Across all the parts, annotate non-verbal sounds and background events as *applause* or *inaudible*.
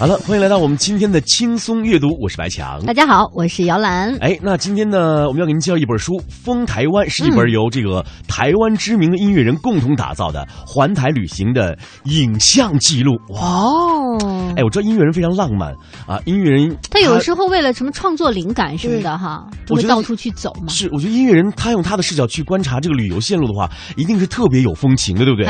好了，欢迎来到我们今天的轻松阅读，我是白强。大家好，我是姚兰。哎，那今天呢，我们要给您介绍一本书《风台湾》，是一本由这个台湾知名的音乐人共同打造的环台旅行的影像记录。哇，哦，哎，我知道音乐人非常浪漫啊，音乐人他有时候为了什么创作灵感什么的哈，都我觉得会到处去走嘛。是，我觉得音乐人他用他的视角去观察这个旅游线路的话，一定是特别有风情的，对不对？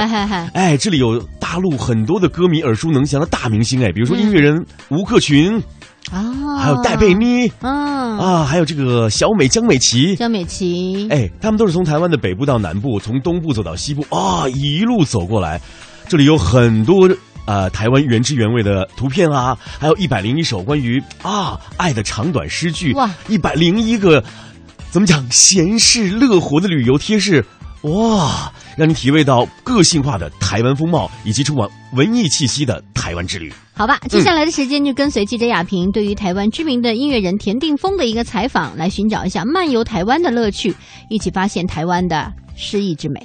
哎，这里有大陆很多的歌迷耳熟能详的大明星，哎，比如说音乐人吴克群，啊，还有戴佩妮嗯，啊，还有这个小美江美琪。江美琪，哎，他们都是从台湾的北部到南部，从东部走到西部啊，一路走过来。这里有很多呃台湾原汁原味的图片啊，还有一百零一首关于啊爱的长短诗句，哇，一百零一个怎么讲闲适乐活的旅游贴士，哇，让你体味到个性化的台湾风貌以及充满文艺气息的台湾之旅。好吧，接下来的时间就跟随记者亚平对于台湾知名的音乐人田定峰的一个采访，来寻找一下漫游台湾的乐趣，一起发现台湾的诗意之美。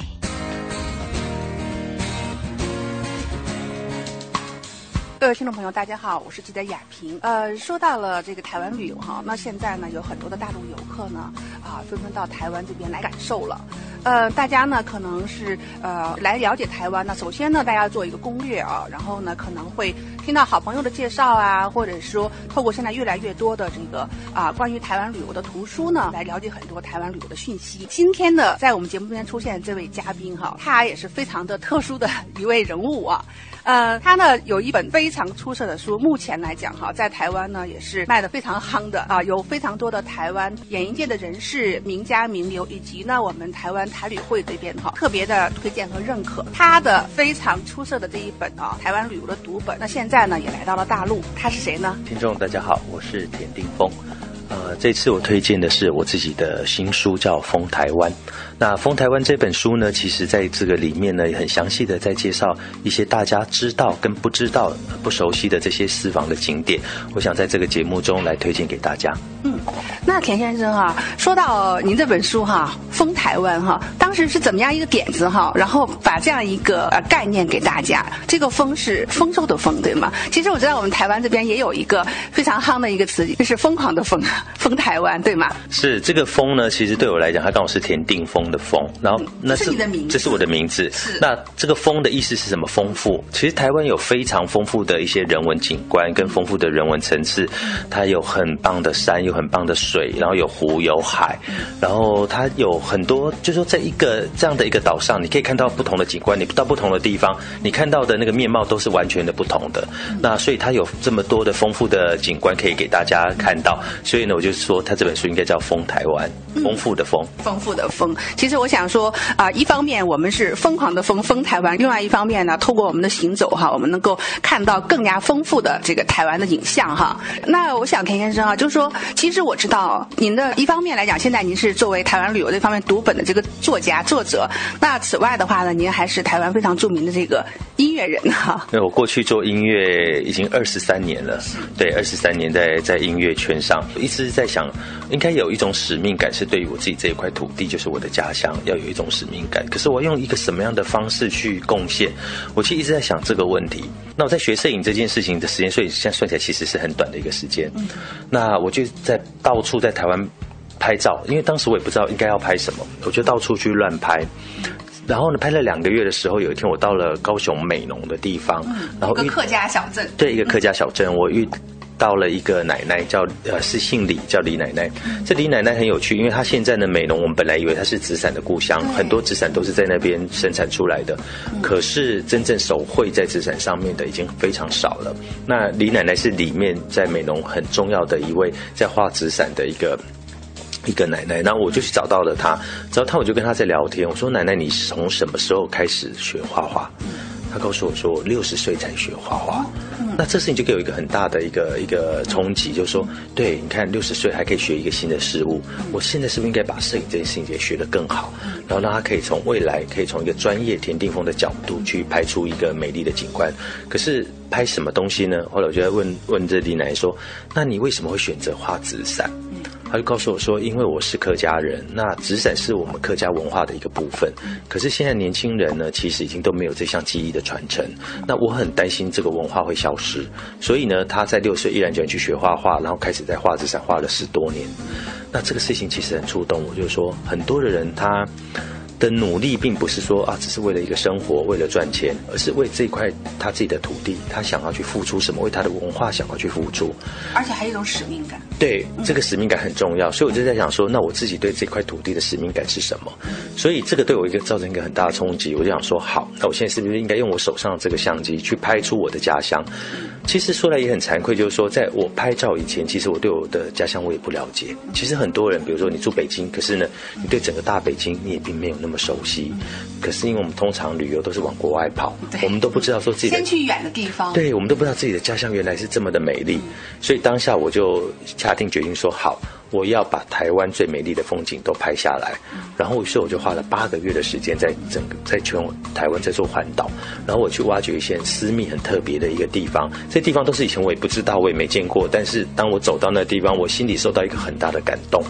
各位听众朋友，大家好，我是记者雅萍。呃，说到了这个台湾旅游哈，那现在呢有很多的大陆游客呢啊纷纷到台湾这边来感受了。呃，大家呢可能是呃来了解台湾呢，首先呢大家做一个攻略啊，然后呢可能会听到好朋友的介绍啊，或者说透过现在越来越多的这个啊关于台湾旅游的图书呢，来了解很多台湾旅游的讯息。今天呢，在我们节目中间出现这位嘉宾哈，他也是非常的特殊的一位人物啊。呃，他呢有一本非常出色的书，目前来讲哈，在台湾呢也是卖的非常夯的啊，有非常多的台湾演艺界的人士、名家名流，以及呢我们台湾台旅会这边哈特别的推荐和认可他的非常出色的这一本啊台湾旅游的读本。那现在呢也来到了大陆，他是谁呢？听众大家好，我是田定峰。这次我推荐的是我自己的新书，叫《风台湾》。那《风台湾》这本书呢，其实在这个里面呢，也很详细的在介绍一些大家知道跟不知道、不熟悉的这些私房的景点。我想在这个节目中来推荐给大家。嗯，那田先生哈，说到您这本书哈，《风台湾》哈，当时是怎么样一个点子哈，然后把这样一个呃概念给大家。这个“风”是丰收的“丰”，对吗？其实我知道我们台湾这边也有一个非常夯的一个词，就是疯狂的“疯”，风台湾，对吗？是这个“风”呢，其实对我来讲，它刚好是田定峰的“峰”，然后那这是你的名字这是我的名字是。那这个“风”的意思是什么？丰富。其实台湾有非常丰富的一些人文景观跟丰富的人文层次，它有很棒的山，有很棒的水，然后有湖有海，然后它有很多，就是说在一个这样的一个岛上，你可以看到不同的景观，你到不同的地方，你看到的那个面貌都是完全的不同的。那所以它有这么多的丰富的景观可以给大家看到，所以呢，我就是说他这本书应该叫《丰台湾》，丰富的丰。丰富的“丰”。其实我想说啊、一方面我们是疯狂的“疯”，疯台湾；另外一方面呢，透过我们的行走哈，我们能够看到更加丰富的这个台湾的影像哈。那我想田先生啊，就是说，其实我知道您的一方面来讲，现在您是作为台湾旅游这方面读本的这个作家作者。那此外的话呢，您还是台湾非常著名的这个音乐人哈。因为我过去做音乐已经二十三年了，对，二十三年在在音乐圈上，一直在想，应该有一种使命感，是对于我自己这一块土地，就是我的家乡，要有一种使命感。可是我用一个什么样的方式去贡献？我其实一直在想这个问题。那我在学摄影这件事情的时间，所以现在算起来其实是很短的一个时间。那我就在到处在台湾拍照，因为当时我也不知道应该要拍什么，我就到处去乱拍。然后呢，拍了两个月的时候，有一天我到了高雄美浓的地方，然后遇一个客家小镇，对一个客家小镇，我遇到了一个奶奶，叫呃是姓李，叫李奶奶。这李奶奶很有趣，因为她现在的美浓，我们本来以为她是纸伞的故乡，很多纸伞都是在那边生产出来的，可是真正手绘在纸伞上面的已经非常少了。那李奶奶是里面在美浓很重要的一位在画纸伞的一个。一个奶奶，然后我就去找到了她，找到她我就跟她在聊天，我说奶奶你从什么时候开始学画画？她告诉我说我六十岁才学画画。那这事情就给我一个很大的一个一个冲击，就是说，对，你看六十岁还可以学一个新的事物，我现在是不是应该把摄影这件事情也学得更好，然后让他可以从未来可以从一个专业田定峰的角度去拍出一个美丽的景观？可是拍什么东西呢？后来我就在问问这李奶奶说，那你为什么会选择花纸伞？他就告诉我说：“因为我是客家人，那纸伞是我们客家文化的一个部分。可是现在年轻人呢，其实已经都没有这项技艺的传承。那我很担心这个文化会消失。所以呢，他在六岁依然就去学画画，然后开始在画纸伞画了十多年。那这个事情其实很触动我，就是说很多的人他。”的努力并不是说啊，只是为了一个生活，为了赚钱，而是为这块他自己的土地，他想要去付出什么，为他的文化想要去付出，而且还有一种使命感。对，这个使命感很重要，所以我就在想说，那我自己对这块土地的使命感是什么？所以这个对我一个造成一个很大的冲击，我就想说，好，那我现在是不是应该用我手上的这个相机去拍出我的家乡？其实说来也很惭愧，就是说，在我拍照以前，其实我对我的家乡我也不了解。其实很多人，比如说你住北京，可是呢，你对整个大北京你也并没有那么熟悉。可是因为我们通常旅游都是往国外跑，我们都不知道说自己先去远的地方，对我们都不知道自己的家乡原来是这么的美丽。所以当下我就下定决心说好。我要把台湾最美丽的风景都拍下来，然后于是我就花了八个月的时间，在整个在全台湾在做环岛，然后我去挖掘一些私密很特别的一个地方，这地方都是以前我也不知道，我也没见过，但是当我走到那地方，我心里受到一个很大的感动，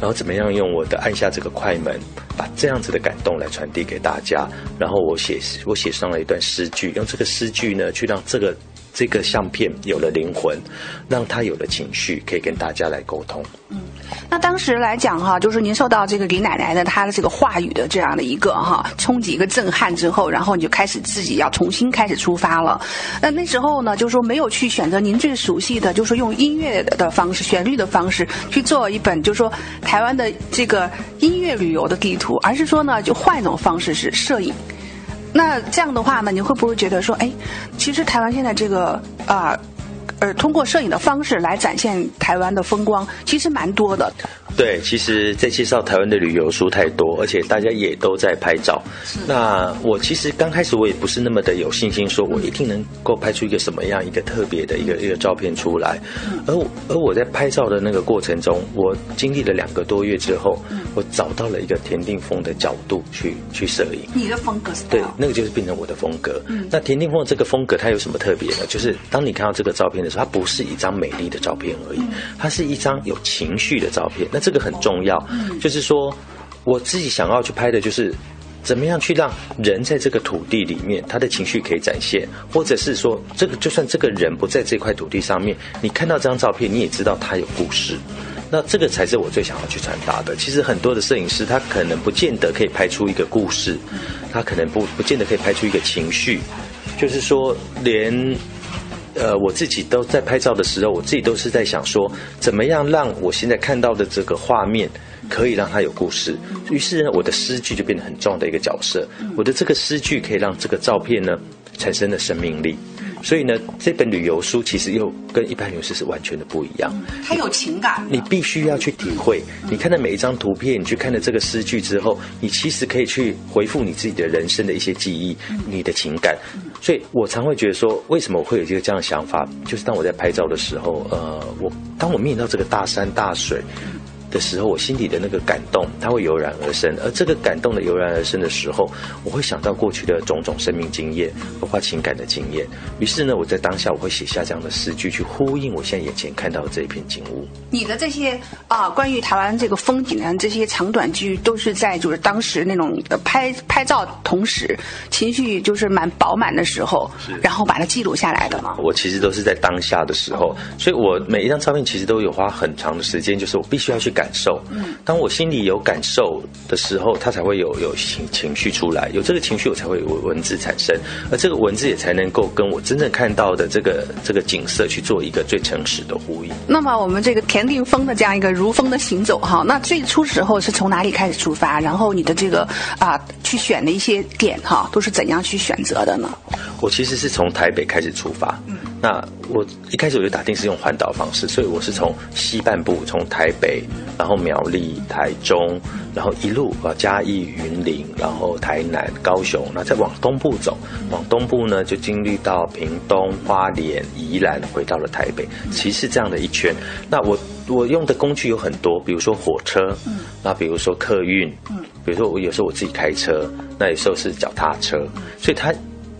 然后怎么样用我的按下这个快门，把这样子的感动来传递给大家，然后我写我写上了一段诗句，用这个诗句呢去让这个。这个相片有了灵魂，让他有了情绪，可以跟大家来沟通。嗯，那当时来讲哈，就是您受到这个李奶奶的她的这个话语的这样的一个哈冲击、一个震撼之后，然后你就开始自己要重新开始出发了。那那时候呢，就是说没有去选择您最熟悉的，就是说用音乐的方式、旋律的方式去做一本，就是说台湾的这个音乐旅游的地图，而是说呢，就换一种方式是摄影。那这样的话呢，你会不会觉得说，哎，其实台湾现在这个啊，通过摄影的方式来展现台湾的风光，其实蛮多的。对，其实，在介绍台湾的旅游书太多，而且大家也都在拍照。那我其实刚开始我也不是那么的有信心，说我一定能够拍出一个什么样一个特别的一个一个照片出来。而而我在拍照的那个过程中，我经历了两个多月之后，我找到了一个田定峰的角度去去摄影。你的风格是？对，那个就是变成我的风格。那田定峰这个风格它有什么特别呢？就是当你看到这个照片的时候，它不是一张美丽的照片而已，它是一张有情绪的照片。那这个很重要，就是说，我自己想要去拍的，就是怎么样去让人在这个土地里面，他的情绪可以展现，或者是说，这个就算这个人不在这块土地上面，你看到这张照片，你也知道他有故事。那这个才是我最想要去传达的。其实很多的摄影师，他可能不见得可以拍出一个故事，他可能不不见得可以拍出一个情绪，就是说连。呃，我自己都在拍照的时候，我自己都是在想说，怎么样让我现在看到的这个画面，可以让它有故事。于是呢，我的诗句就变得很重要的一个角色。我的这个诗句可以让这个照片呢，产生了生命力。所以呢，这本旅游书其实又跟一般旅游书是完全的不一样。它有情感，你必须要去体会。你看到每一张图片，你去看了这个诗句之后，你其实可以去回复你自己的人生的一些记忆，你的情感。所以我常会觉得说，为什么我会有一个这样的想法？就是当我在拍照的时候，呃，我当我面临到这个大山大水。的时候，我心里的那个感动，它会油然而生。而这个感动的油然而生的时候，我会想到过去的种种生命经验，包括情感的经验。于是呢，我在当下我会写下这样的诗句，去呼应我现在眼前看到的这一片景物。你的这些啊，关于台湾这个风景的这些长短句，都是在就是当时那种拍拍照同时，情绪就是蛮饱满的时候，然后把它记录下来的吗？我其实都是在当下的时候，所以我每一张照片其实都有花很长的时间，就是我必须要去。感受，嗯当我心里有感受的时候，它才会有有情情绪出来，有这个情绪，我才会有文字产生，而这个文字也才能够跟我真正看到的这个这个景色去做一个最诚实的呼应。那么，我们这个田定峰的这样一个如风的行走，哈，那最初时候是从哪里开始出发？然后你的这个啊，去选的一些点，哈，都是怎样去选择的呢？我其实是从台北开始出发，那我一开始我就打定是用环岛方式，所以我是从西半部，从台北，然后苗栗、台中，然后一路啊嘉义、云林，然后台南、高雄，那再往东部走，往东部呢就经历到屏东、花莲、宜兰，回到了台北，其实是这样的一圈。那我我用的工具有很多，比如说火车，嗯，那比如说客运，嗯，比如说我有时候我自己开车，那有时候是脚踏车，所以它。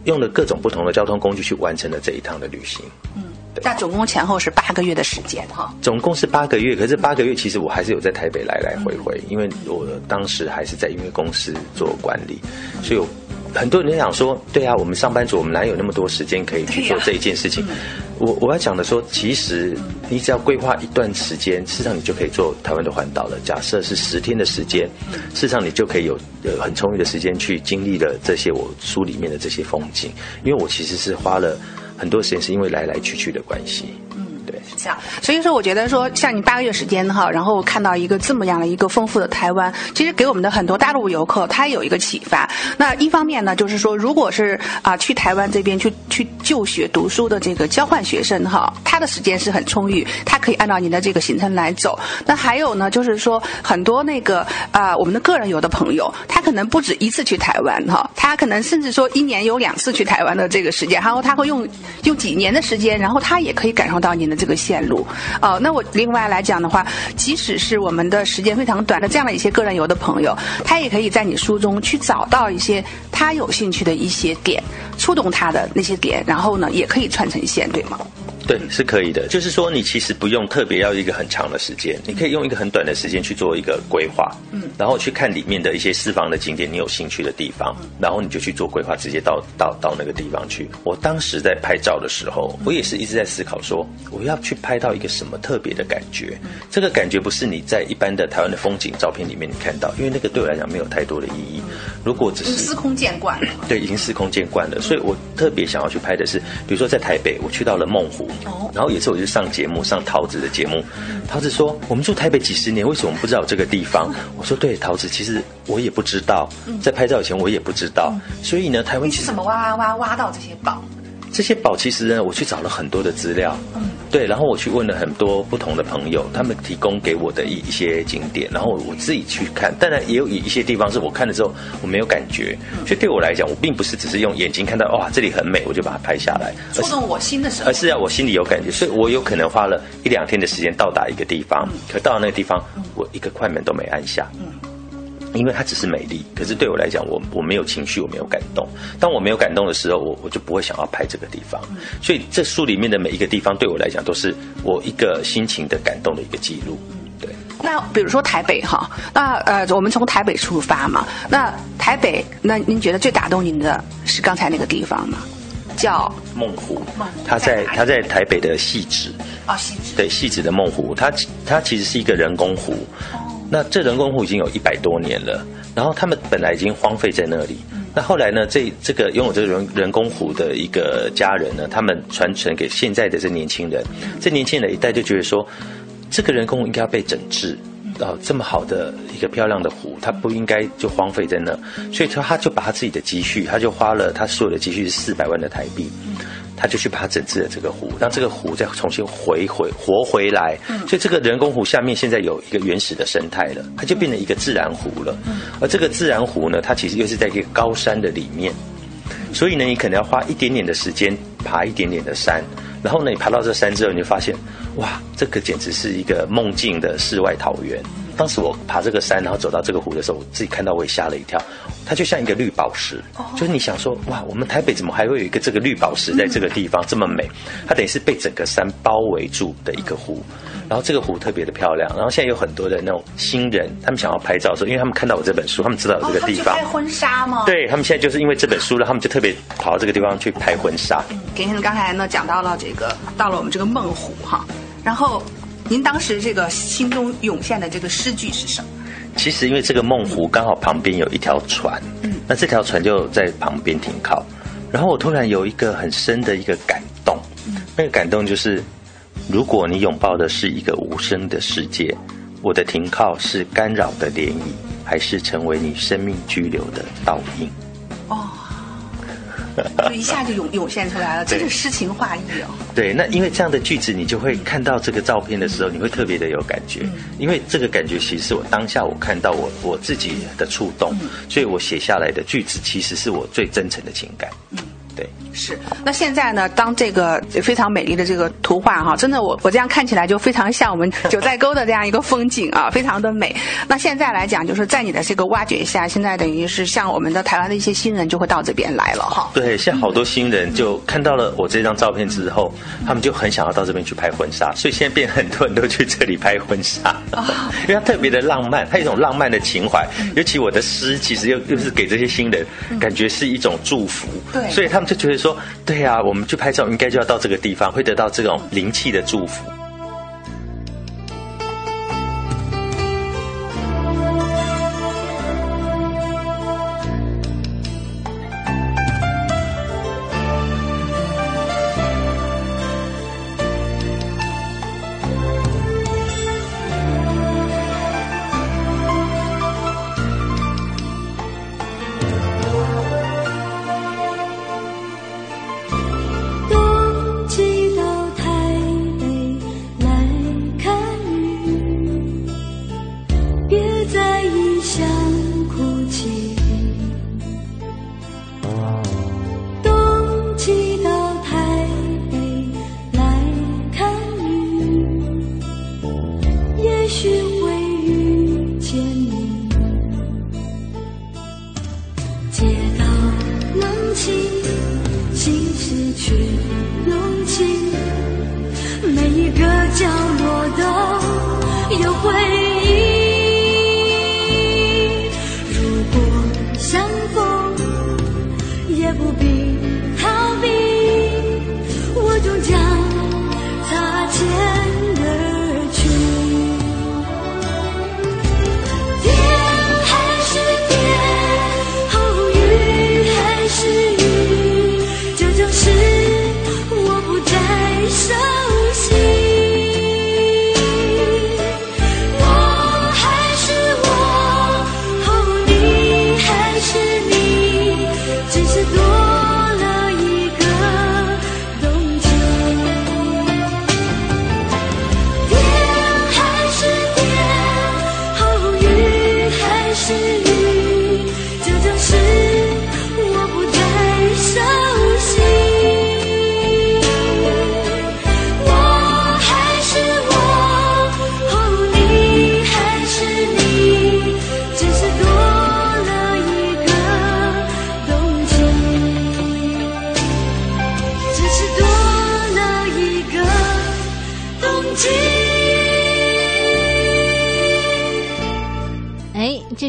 用了各种不同的交通工具去完成了这一趟的旅行。嗯，那总共前后是八个月的时间哈。总共是八个月，可是八个月其实我还是有在台北来来回回，因为我当时还是在音乐公司做管理，所以很多人想说，对啊，我们上班族我们哪有那么多时间可以去做这一件事情？我我要讲的说，其实你只要规划一段时间，事实上你就可以做台湾的环岛了。假设是十天的时间，事实上你就可以有呃很充裕的时间去经历了这些我书里面的这些风景。因为我其实是花了很多时间，是因为来来去去的关系。这样，所以说我觉得说，像你八个月时间哈，然后看到一个这么样的一个丰富的台湾，其实给我们的很多大陆游客他有一个启发。那一方面呢，就是说，如果是啊去台湾这边去去就学读书的这个交换学生哈，他的时间是很充裕，他可以按照你的这个行程来走。那还有呢，就是说很多那个啊我们的个人游的朋友，他可能不止一次去台湾哈，他可能甚至说一年有两次去台湾的这个时间，然后他会用用几年的时间，然后他也可以感受到您的这个。线路，哦，那我另外来讲的话，即使是我们的时间非常短的这样的一些个人游的朋友，他也可以在你书中去找到一些他有兴趣的一些点，触动他的那些点，然后呢，也可以串成线，对吗？对，是可以的。就是说，你其实不用特别要一个很长的时间，你可以用一个很短的时间去做一个规划，嗯，然后去看里面的一些私房的景点，你有兴趣的地方，然后你就去做规划，直接到到到那个地方去。我当时在拍照的时候，我也是一直在思考说，我要去拍到一个什么特别的感觉。这个感觉不是你在一般的台湾的风景照片里面你看到，因为那个对我来讲没有太多的意义。如果只是司空见惯了，对，已经司空见惯了，所以我特别想要去拍的是，比如说在台北，我去到了梦湖。然后有一次我就上节目，上桃子的节目，桃子说：“我们住台北几十年，为什么不知道这个地方？”我说：“对，桃子，其实我也不知道，在拍照以前我也不知道。所以呢，台湾你是怎么挖挖挖挖到这些宝？这些宝其实呢，我去找了很多的资料。”嗯对，然后我去问了很多不同的朋友，他们提供给我的一一些景点，然后我自己去看。当然，也有一些地方是我看了之后我没有感觉，所以对我来讲，我并不是只是用眼睛看到哇这里很美，我就把它拍下来，触动我心的时候，而是要我心里有感觉。所以我有可能花了一两天的时间到达一个地方，可到了那个地方，我一个快门都没按下。因为它只是美丽，可是对我来讲，我我没有情绪，我没有感动。当我没有感动的时候，我我就不会想要拍这个地方。所以这书里面的每一个地方，对我来讲都是我一个心情的感动的一个记录。对。那比如说台北哈，那呃，我们从台北出发嘛。那台北，那您觉得最打动您的是刚才那个地方吗？叫梦湖。梦湖。它在它在台北的细致。哦，细致。对，细致的梦湖，它它其实是一个人工湖。那这人工湖已经有一百多年了，然后他们本来已经荒废在那里。那后来呢？这这个拥有这个人人工湖的一个家人呢，他们传承给现在的这年轻人。这年轻人一代就觉得说，这个人工湖应该要被整治。哦，这么好的一个漂亮的湖，它不应该就荒废在那。所以说，他就把他自己的积蓄，他就花了他所有的积蓄是四百万的台币。他就去把它整治了这个湖，让这个湖再重新回回活回来。所以这个人工湖下面现在有一个原始的生态了，它就变成一个自然湖了。而这个自然湖呢，它其实又是在一个高山的里面，所以呢，你可能要花一点点的时间爬一点点的山，然后呢，你爬到这山之后，你就发现，哇，这个简直是一个梦境的世外桃源。当时我爬这个山，然后走到这个湖的时候，我自己看到我也吓了一跳。它就像一个绿宝石，就是你想说，哇，我们台北怎么还会有一个这个绿宝石在这个地方这么美？它等于是被整个山包围住的一个湖，然后这个湖特别的漂亮。然后现在有很多的那种新人，他们想要拍照的时候，因为他们看到我这本书，他们知道有这个地方拍婚纱吗？对他们现在就是因为这本书了，他们就特别跑到这个地方去拍婚纱。给您刚才呢讲到了这个，到了我们这个梦湖哈，然后。您当时这个心中涌现的这个诗句是什么？其实因为这个梦湖刚好旁边有一条船，嗯，那这条船就在旁边停靠，然后我突然有一个很深的一个感动，那个感动就是，如果你拥抱的是一个无声的世界，我的停靠是干扰的涟漪，还是成为你生命居留的倒影？哦。*laughs* 就一下就涌涌现出来了，真是诗情画意哦。对，那因为这样的句子，你就会看到这个照片的时候，你会特别的有感觉，因为这个感觉其实是我当下我看到我我自己的触动，所以我写下来的句子其实是我最真诚的情感。嗯，对。是，那现在呢？当这个非常美丽的这个图画哈，真的我我这样看起来就非常像我们九寨沟的这样一个风景啊，*laughs* 非常的美。那现在来讲，就是在你的这个挖掘下，现在等于是像我们的台湾的一些新人就会到这边来了哈。对，现在好多新人就看到了我这张照片之后，他们就很想要到这边去拍婚纱，所以现在变很多人都去这里拍婚纱，*laughs* 因为它特别的浪漫，它有一种浪漫的情怀。尤其我的诗其实又又是给这些新人，感觉是一种祝福。对，所以他们就觉得说。对呀，我们去拍照应该就要到这个地方，会得到这种灵气的祝福。去每一个角落都有回忆。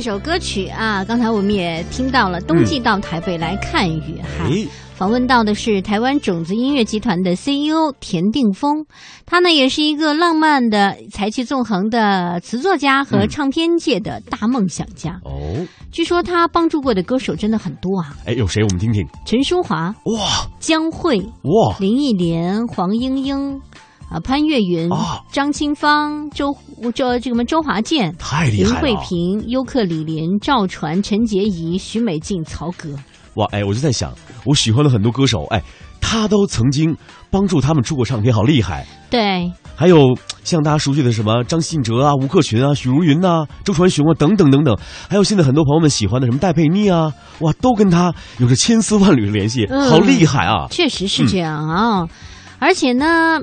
这首歌曲啊，刚才我们也听到了。冬季到台北来看雨哈，访问到的是台湾种子音乐集团的 CEO 田定峰，他呢也是一个浪漫的、才气纵横的词作家和唱片界的大梦想家。哦，据说他帮助过的歌手真的很多啊。哎，有谁？我们听听。陈淑华，哇，江蕙，哇，林忆莲，黄莺莺。啊，潘越云、张清芳、周周这个么周华健、太厉害了，林慧萍、尤克里林、赵传、陈洁仪、许美静、曹格。哇，哎，我就在想，我喜欢的很多歌手，哎，他都曾经帮助他们出过唱片，好厉害。对，还有像大家熟悉的什么张信哲啊、吴克群啊、许茹芸呐、周传雄啊等等等等，还有现在很多朋友们喜欢的什么戴佩妮啊，哇，都跟他有着千丝万缕的联系，好厉害啊！确实是这样啊，而且呢。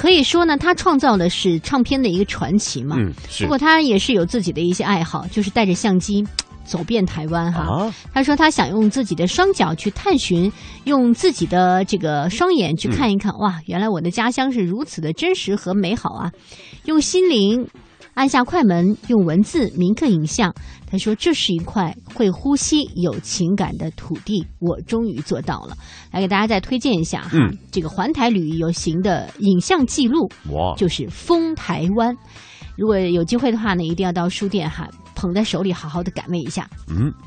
可以说呢，他创造的是唱片的一个传奇嘛。嗯，不过他也是有自己的一些爱好，就是带着相机 *tsk* 走遍台湾哈。他说他想用自己的双脚去探寻，用自己的这个双眼去看一看，哇，原来我的家乡是如此的真实和美好啊！用心灵。按下快门，用文字铭刻影像。他说：“这是一块会呼吸、有情感的土地，我终于做到了。”来给大家再推荐一下哈，这个环台旅游行的影像记录，哇，就是《风台湾》。如果有机会的话呢，一定要到书店哈，捧在手里，好好的感味一下。嗯。